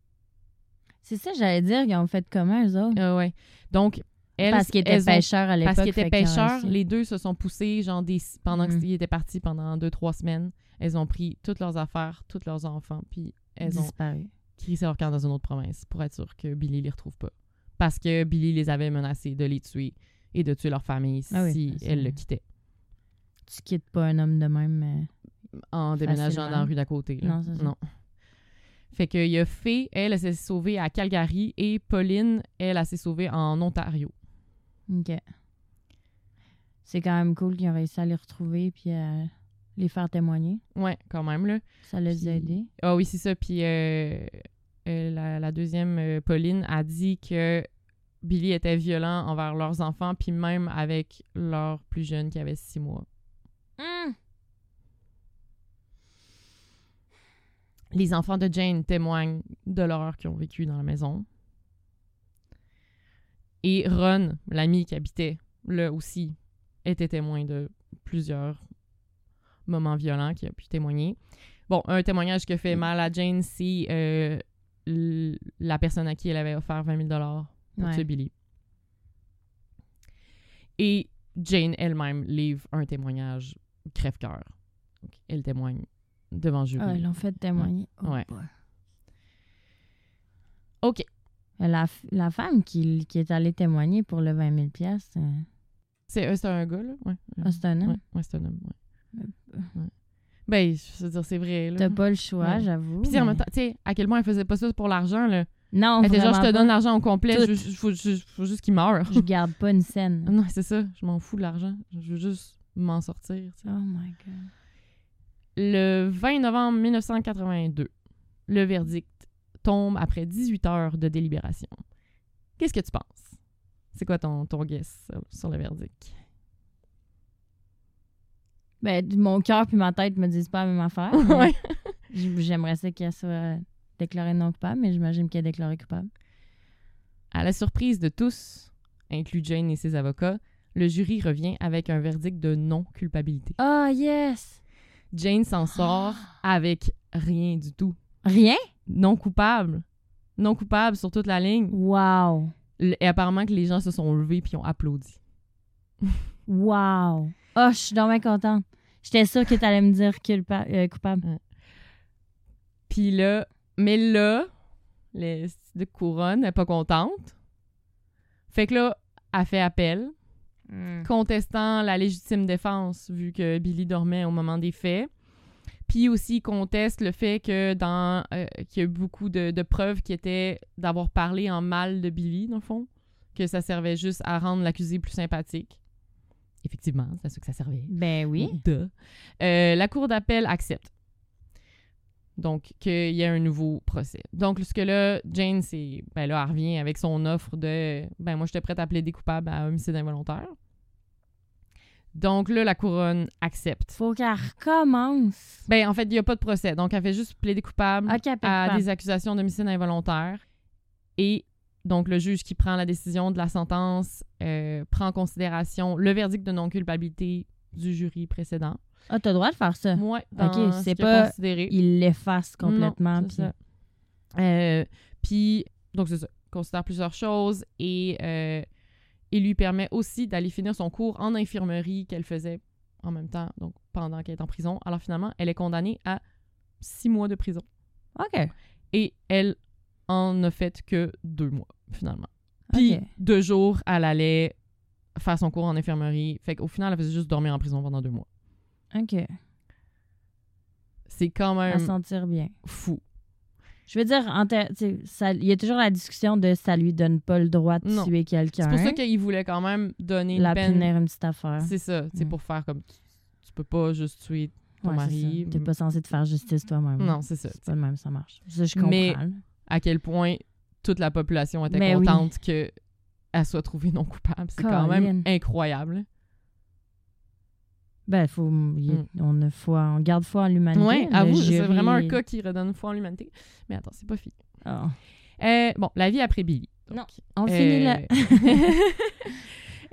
C'est ça, j'allais dire, ils ont fait comment, eux autres? Ah ouais. Donc, elles, Parce qu'ils étaient elles ont- pêcheurs à l'époque. Parce qu'ils étaient ont pêcheurs, les deux se sont poussés, genre, des, pendant Mhm. qu'ils étaient partis pendant deux, trois semaines. Elles ont pris toutes leurs affaires, tous leurs enfants, puis elles ont disparu. crissé leur camp dans une autre province pour être sûr que Billy les retrouve pas. Parce que Billy les avait menacés de les tuer et de tuer leur famille Ah oui, si c'est- elle le quittait Tu quittes pas un homme de même. mais- en déménageant dans la rue d'à côté. là. Non, ça. Fait qu'il y a Fée, elle, elle s'est sauvée à Calgary et Pauline, elle, elle s'est sauvée en Ontario. OK. C'est quand même cool qu'ils ont réussi à les retrouver puis à les faire témoigner. Ouais, quand même, là. Ça les a aidés. Ah oui, c'est ça. Puis euh, euh, la, la deuxième, euh, Pauline, a dit que Billy était violent envers leurs enfants, puis même avec leur plus jeune qui avait six mois. Hum! Les enfants de Jane témoignent de l'horreur qu'ils ont vécue dans la maison. Et Ron, l'ami qui habitait là aussi, était témoin de plusieurs moments violents qui a pu témoigner. Bon, un témoignage qui a fait mal à Jane, c'est euh, la personne à qui elle avait offert 20 000 pour Ouais. tuer Billy. Et Jane elle-même livre un témoignage crève-cœur. Elle témoigne devant jury. Ah, ils l'ont fait témoigner. Oh Ouais. OK. La, la femme qui, qui est allée témoigner pour le 20 000 piastres, euh, C'est c'est un gars, là? Ouais. ah, c'est un homme? Ouais, ouais, c'est un homme, ouais. Euh, Ouais. Ben, je veux dire, c'est vrai, là. T'as pas le choix, Ouais. j'avoue. Puis, tu sais, en même temps, tu sais, à quel point elle faisait pas ça pour l'argent, là. Non, Elle était genre, je te donne l'argent au complet, je- faut, juste qu'il meure. Je garde pas une scène. Non, c'est ça, je m'en fous de l'argent. Je veux juste m'en sortir. Oh my God. Le 20 novembre 1982, le verdict tombe après 18 heures de délibération. Qu'est-ce que tu penses? C'est quoi ton, ton guess sur, le verdict? Ben, mon cœur puis ma tête me disent pas la même affaire. ouais. J'aimerais ça qu'elle soit déclarée non coupable, mais j'imagine qu'elle est déclarée coupable. À la surprise de tous, inclus Jane et ses avocats, le jury revient avec un verdict de non-culpabilité. Oh yes! Jane s'en sort avec rien du tout. Rien? Non coupable. Non coupable sur toute la ligne. Wow! Et apparemment que les gens se sont levés puis ont applaudi. Wow! Oh, je suis dommage contente. J'étais sûre que t'allais me dire culpa- euh, coupable. Puis là, mais là, les de couronne n'est pas contente. Fait que là, elle fait appel, contestant la légitime défense, vu que Billy dormait au moment des faits. Puis aussi conteste le fait que dans euh, qu'il y a eu beaucoup de, de preuves qui étaient d'avoir parlé en mal de Billy, dans le fond. Que ça servait juste à rendre l'accusé plus sympathique. Effectivement, c'est à ça que ça servait. Ben oui. Duh. Euh, la Cour d'appel accepte. Donc, qu'il y ait un nouveau procès. Donc, ce que là, Jane, c'est. Ben là, elle revient avec son offre de. Ben, moi, j'étais prête à plaider coupable à homicide involontaire. Donc, là, la couronne accepte. Faut qu'elle recommence. Ben, en fait, il n'y a pas de procès. Donc, elle fait juste plaider coupable à coupable. des accusations d'homicide involontaire. Et donc, le juge qui prend la décision de la sentence euh, prend en considération le verdict de non-culpabilité du jury précédent. Ah, t'as le droit de faire ça. Ouais, Ok, c'est ce pas- considéré. Il l'efface complètement. Non, puis-. Euh, Puis, donc c'est ça. considère plusieurs choses et euh, il lui permet aussi d'aller finir son cours en infirmerie qu'elle faisait en même temps, donc pendant qu'elle est en prison. Alors finalement, elle est condamnée à six mois de prison. OK. Et elle en a fait que deux mois, finalement. Puis deux jours, elle allait faire son cours en infirmerie. Fait qu'au final, elle faisait juste dormir en prison pendant deux mois. OK. C'est quand À même sentir bien. fou. Je veux dire, il y a toujours la discussion de ça lui donne pas le droit de Non. tuer quelqu'un. C'est pour ça qu'il voulait quand même donner La une peine. une petite affaire. C'est ça, c'est Mm. pour faire comme tu, tu peux pas juste tuer ton Ouais, mari. T'es pas censé te faire justice toi-même. Non, c'est ça. C'est pas le même, ça marche. Ça, je comprends. Mais-. À quel point toute la population était Mais oui. contente que elle soit trouvée non coupable. C'est quand même incroyable. Ben, faut, il y a- Mm. on, a foi, on garde foi en l'humanité. Le avoue, c'est vraiment un cas qui redonne foi en l'humanité. Mais attends, c'est pas fini. Ah. Euh, bon, la vie après Billy. Donc, Non, On euh, finit là.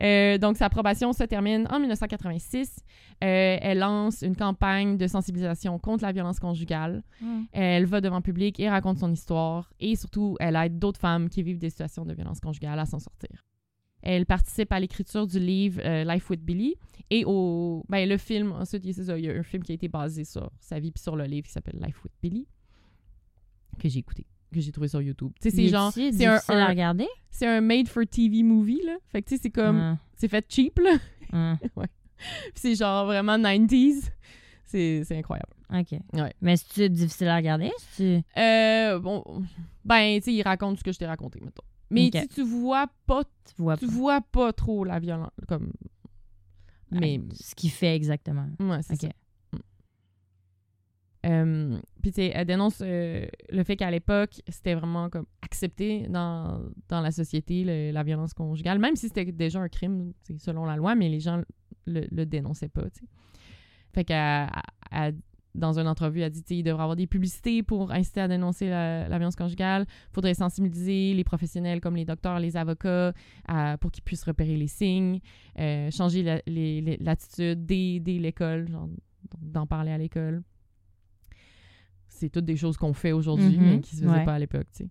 Euh, donc, sa probation se termine en 1986. Euh, elle lance une campagne de sensibilisation contre la violence conjugale. Mm. Elle va devant le public et raconte son histoire. Et surtout, elle aide d'autres femmes qui vivent des situations de violence conjugale à s'en sortir. Elle participe à l'écriture du livre euh, Life with Billy et au ben, le film. Ensuite, il y a- c'est ça, il y a un film qui a été basé sur sa vie puis sur le livre qui s'appelle Life with Billy que j'ai écouté, que j'ai trouvé sur YouTube. Tu sais, c'est genre, c'est un, à un- regarder? c'est un made for TV movie là. Fait que tu sais, c'est comme, c'est fait cheap là. ah. Puis c'est genre vraiment 90s. C'est c'est incroyable. OK. Ouais. Mais c'est-tu difficile à regarder? Euh, bon, ben, tu sais, il raconte ce que je t'ai raconté, mettons. Mais tu vois pas, Tu vois tu pas. vois pas trop la violence, comme... Mais, Ce qu'il fait exactement. ouais, c'est ça. Euh, Puis, tu sais, elle dénonce euh, le fait qu'à l'époque, c'était vraiment comme accepté dans, dans la société, le- la violence conjugale, même si c'était déjà un crime, selon la loi, mais les gens le, le dénonçaient pas, tu sais. Fait qu'elle, elle- dans une entrevue, elle dit, tu sais, il devrait y avoir des publicités pour inciter à dénoncer la, la violence conjugale. faudrait sensibiliser les professionnels comme les docteurs, les avocats, à- pour qu'ils puissent repérer les signes, euh, changer la- l'attitude dès, dès l'école, d'en parler à l'école. C'est toutes des choses qu'on fait aujourd'hui, Mhm, mais qui se faisaient ouais. pas à l'époque, tu sais.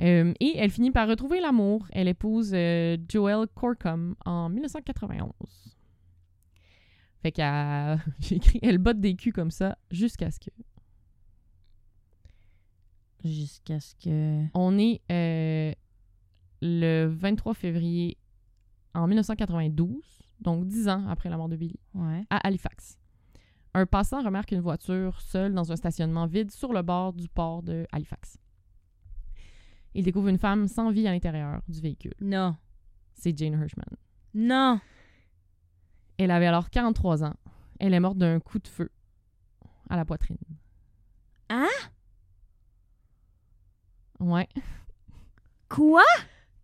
Euh, et elle finit par retrouver l'amour. Elle épouse euh, Joel Corcom en 1991. Fait qu'elle... J'ai écrit « Elle botte des culs comme ça jusqu'à ce que... Jusqu'à ce que. On est euh, le 23 février en 1992, donc dix ans après la mort de Billy, Ouais. à Halifax. Un passant remarque une voiture seule dans un stationnement vide sur le bord du port de Halifax. Il découvre une femme sans vie à l'intérieur du véhicule. Non. C'est Jane Hirschman. Non. Elle avait alors 43 ans. Elle est morte d'un coup de feu à la poitrine. Hein? Ouais. Quoi?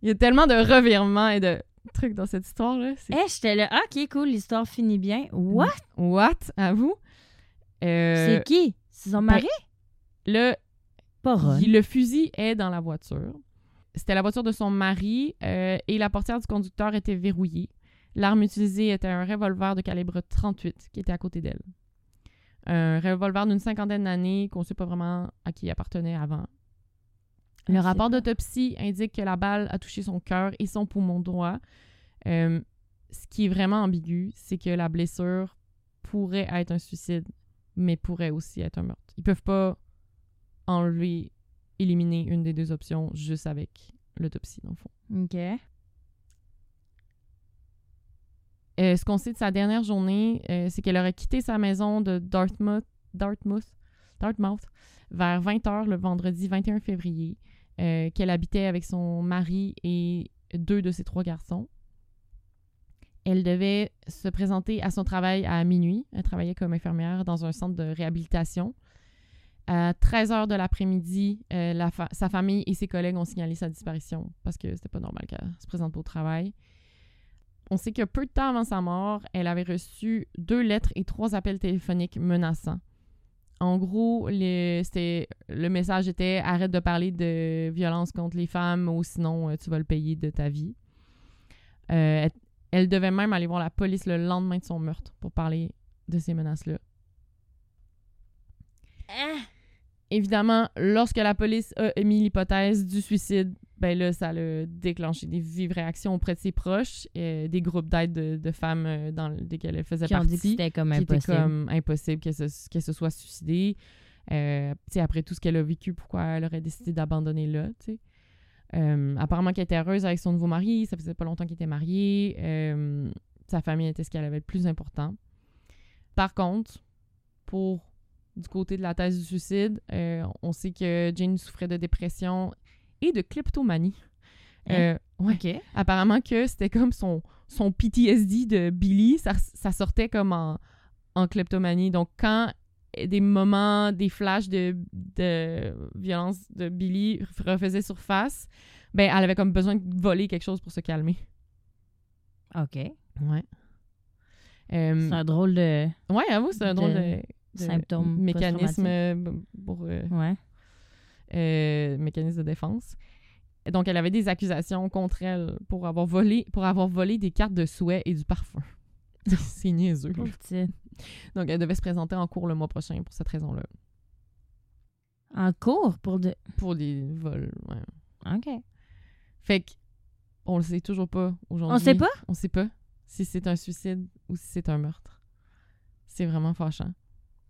Il y a tellement de revirements et de trucs dans cette histoire-là. Eh, j'étais là. Ah, OK, cool, l'histoire finit bien. What? What? À vous? Euh, C'est qui? C'est son ben, mari? le, Pas Ron. le fusil est dans la voiture. C'était la voiture de son mari euh, et la portière du conducteur était verrouillée. L'arme utilisée était un revolver de calibre 38 qui était à côté d'elle. Un revolver d'une cinquantaine d'années qu'on ne sait pas vraiment à qui il appartenait avant. Le On rapport d'autopsie indique que la balle a touché son cœur et son poumon droit. Euh, ce qui est vraiment ambigu, c'est que la blessure pourrait être un suicide, mais pourrait aussi être un meurtre. Ils peuvent pas enlever, éliminer une des deux options juste avec l'autopsie, dans le fond. OK. Euh, ce qu'on sait de sa dernière journée, euh, c'est qu'elle aurait quitté sa maison de Dartmouth, vers 20h le vendredi 21 février, euh, qu'elle habitait avec son mari et deux de ses trois garçons. Elle devait se présenter à son travail à minuit. Elle travaillait comme infirmière dans un centre de réhabilitation. À 13h de l'après-midi, sa famille et ses collègues ont signalé sa disparition parce que c'était pas normal qu'elle se présente au travail. On sait que peu de temps avant sa mort, elle avait reçu deux lettres et trois appels téléphoniques menaçants. En gros, le, message était arrête de parler de violence contre les femmes ou sinon euh, tu vas le payer de ta vie. Euh, elle, elle devait même aller voir la police le lendemain de son meurtre pour parler de ces menaces-là. Ah! Évidemment, lorsque la police a émis l'hypothèse du suicide, ben là, ça a déclenché des vives réactions auprès de ses proches, euh, des groupes d'aide de, de femmes euh, dans lesquels elle faisait Qui ont partie. dit que c'était comme était impossible. comme impossible qu'elle se, qu'elle se soit suicidée. Euh, après tout ce qu'elle a vécu, pourquoi elle aurait décidé d'abandonner là, tu sais. Euh, apparemment qu'elle était heureuse avec son nouveau mari, ça faisait pas longtemps qu'il était marié. Euh, sa famille était ce qu'elle avait le plus important. Par contre, pour du côté de la thèse du suicide, euh, on sait que Jane souffrait de dépression et de kleptomanie. Hein? Euh, ouais. Apparemment que c'était comme son, son PTSD de Billy, ça, ça sortait comme en, en kleptomanie. Donc quand des moments, des flashs de, de violence de Billy refaisaient surface, ben elle avait comme besoin de voler quelque chose pour se calmer. OK. Ouais. Euh, C'est un drôle de ouais, avoue, c'est un drôle de de, de symptôme mécanisme pour euh, Ouais. Euh, mécanisme de défense. Donc, elle avait des accusations contre elle pour avoir volé, pour avoir volé des cartes de souhait et du parfum. C'est niaiseux. Donc, elle devait se présenter en cours le mois prochain pour cette raison-là. En cours pour de. Pour des vols, ouais. OK. Fait que, on le sait toujours pas aujourd'hui. On sait pas? On sait pas si c'est un suicide ou si c'est un meurtre. C'est vraiment fâchant.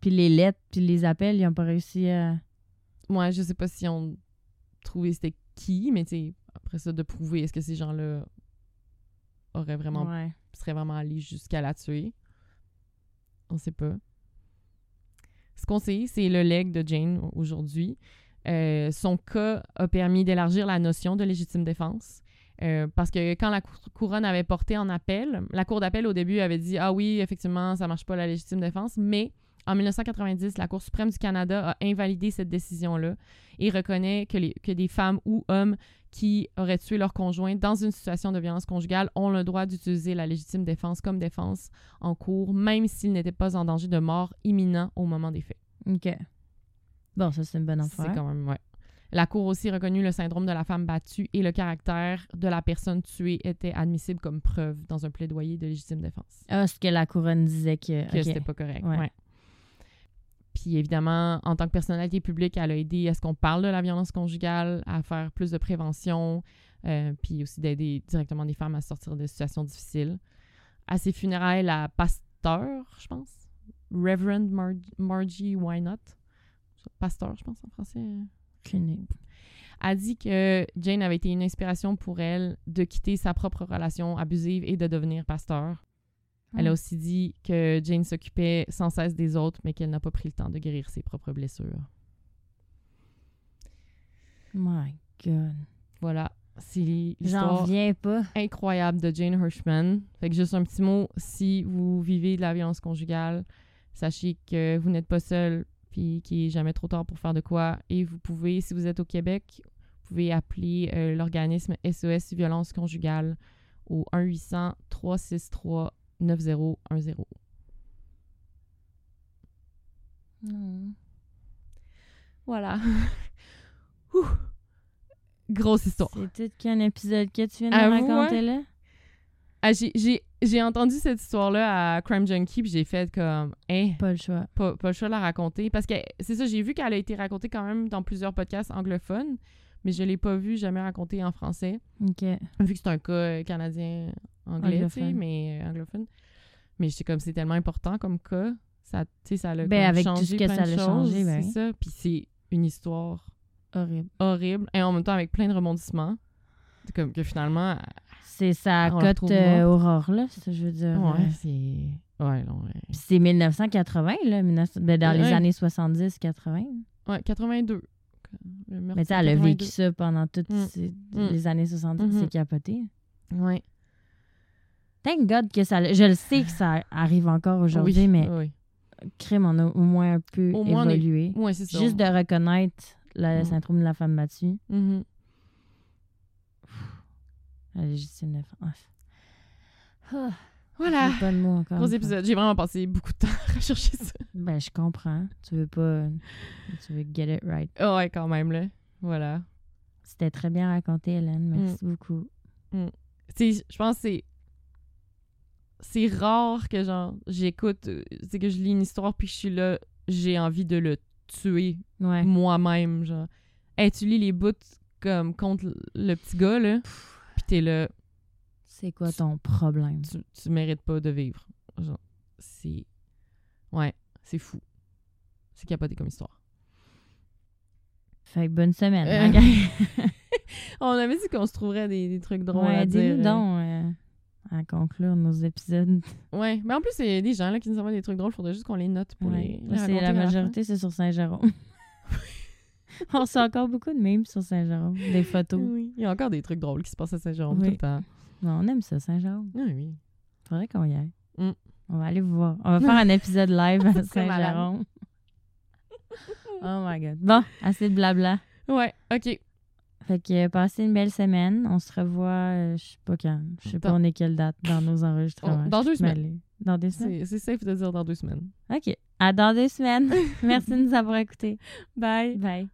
Puis les lettres, puis les appels, ils ont pas réussi à. Moi, je sais pas si on trouvait c'était qui, mais tu sais, après ça, de prouver est-ce que ces gens-là auraient vraiment Ouais. serait vraiment allé jusqu'à la tuer? On sait pas. Ce qu'on sait, c'est le leg de Jane aujourd'hui. Euh, son cas a permis d'élargir la notion de légitime défense. Euh, parce que quand la cou- couronne avait porté en appel, la cour d'appel au début avait dit Ah oui, effectivement, ça marche pas la légitime défense, mais en 1990, la Cour suprême du Canada a invalidé cette décision-là et reconnaît que, les, que des femmes ou hommes qui auraient tué leur conjoint dans une situation de violence conjugale ont le droit d'utiliser la légitime défense comme défense en cours, même s'ils n'étaient pas en danger de mort imminent au moment des faits. OK. Bon, ça, c'est une bonne C'est affaire. quand même, ouais. La Cour aussi reconnu le syndrome de la femme battue et le caractère de la personne tuée était admissible comme preuve dans un plaidoyer de légitime défense. Ah, ce que la couronne disait que. Que OK. c'était pas correct. Ouais. ouais. Puis évidemment, en tant que personnalité publique, elle a aidé à ce qu'on parle de la violence conjugale, à faire plus de prévention, euh, puis aussi d'aider directement des femmes à sortir de situations difficiles. À ses funérailles, la pasteur, je pense, Reverend Mar- Margie Why Not, pasteur, je pense en français, Aucune- a dit que Jane avait été une inspiration pour elle de quitter sa propre relation abusive et de devenir pasteur. Elle a Hmm. aussi dit que Jane s'occupait sans cesse des autres, mais qu'elle n'a pas pris le temps de guérir ses propres blessures. My God. Voilà, c'est J'en l'histoire reviens pas. incroyable de Jane Hirschman. Fait que juste un petit mot, si vous vivez de la violence conjugale, sachez que vous n'êtes pas seul, puis qu'il est jamais trop tard pour faire de quoi. Et vous pouvez, si vous êtes au Québec, vous pouvez appeler euh, l'organisme SOS Violence Conjugale au 1-800-363-9010. Non. Voilà. Ouh. Grosse histoire. C'est tout qu'un épisode que tu viens de raconter là? Ah, j'ai- entendu cette histoire-là à Crime Junkie, puis j'ai fait comme, hein, Pas le choix. pas, pas le choix de la raconter. Parce que c'est ça, j'ai vu qu'elle a été racontée quand même dans plusieurs podcasts anglophones, mais je l'ai pas vue jamais racontée en français, OK. vu que c'est un cas euh, sais, Anglophone. mais euh, anglophone. Mais c'est comme c'est tellement important comme cas, ça, tu sais, ça a Ben, avec tout changé ce que ça l'a choses, changé, ben c'est ça. Puis c'est une histoire Horrible. horrible, et en même temps avec plein de rebondissements. Comme que finalement, C'est sa la cote euh. Aurore, là, ça, je veux dire. ouais, euh, c'est... Ouais, non, ouais. Puis c'est 1980, là, 19 ben, dans les Ouais. années 70-80. Ouais, 82. Le meurtre, Mais tu elle a 82. vécu ça pendant toutes Mm. ces- Mm. les années 70, Mhm. c'est capoté. Ouais. Thank God que ça... Je le sais que ça arrive encore aujourd'hui, oui, mais Oui, crime, on a au moins un peu Au moins, on est- évolué. Ouais, c'est ça. Juste de reconnaître le Mm. syndrome de la femme battue. Mhm. La légitime. Ah, Voilà. pas de mots encore. Gros épisode. J'ai vraiment passé beaucoup de temps à rechercher ça. Ben, je comprends. Tu veux pas... Tu veux get it right. Ah ouais, quand même, là. Voilà. C'était très bien raconté, Hélène. Mm. Merci beaucoup. Tu sais, je pense que c'est. C'est rare que, genre, j'écoute, euh, c'est que je lis une histoire puis je suis là, j'ai envie de le tuer Ouais. moi-même, genre. Hey, tu lis les bouts comme contre le petit gars, là. Puis t'es là, C'est quoi ton problème? tu, tu mérites pas de vivre. Genre, c'est. Ouais, c'est fou. C'est capoté comme histoire. Fait que bonne semaine. Euh, hein? On avait dit qu'on se trouverait des, des trucs drôles ouais, à dire. dis-nous donc euh, à conclure nos épisodes. Ouais, mais en plus, il y a des gens là, qui nous envoient des trucs drôles. Faudrait juste qu'on les note pour Ouais. les, la majorité, c'est sur Saint-Jérôme. On reçoit encore beaucoup de memes sur Saint-Jérôme, des photos. Oui, il y a encore des trucs drôles qui se passent à Saint-Jérôme Oui. tout le temps. Non, on aime ça, Saint-Jérôme. Ah oui. Faudrait qu'on y aille. Mm. On va aller vous voir. On va faire un épisode live à. Saint-Jérôme. oh my god. Bon, assez de blabla. Ouais, ok. Fait que euh, passez une belle semaine. On se revoit, euh, je sais pas quand. Je sais pas on est quelle date dans nos enregistrements. On- dans deux semaines. mêlée. Dans deux semaines? C'est c'est safe de dire dans deux semaines. OK. À dans deux semaines. Merci de nous avoir écoutés. Bye. Bye.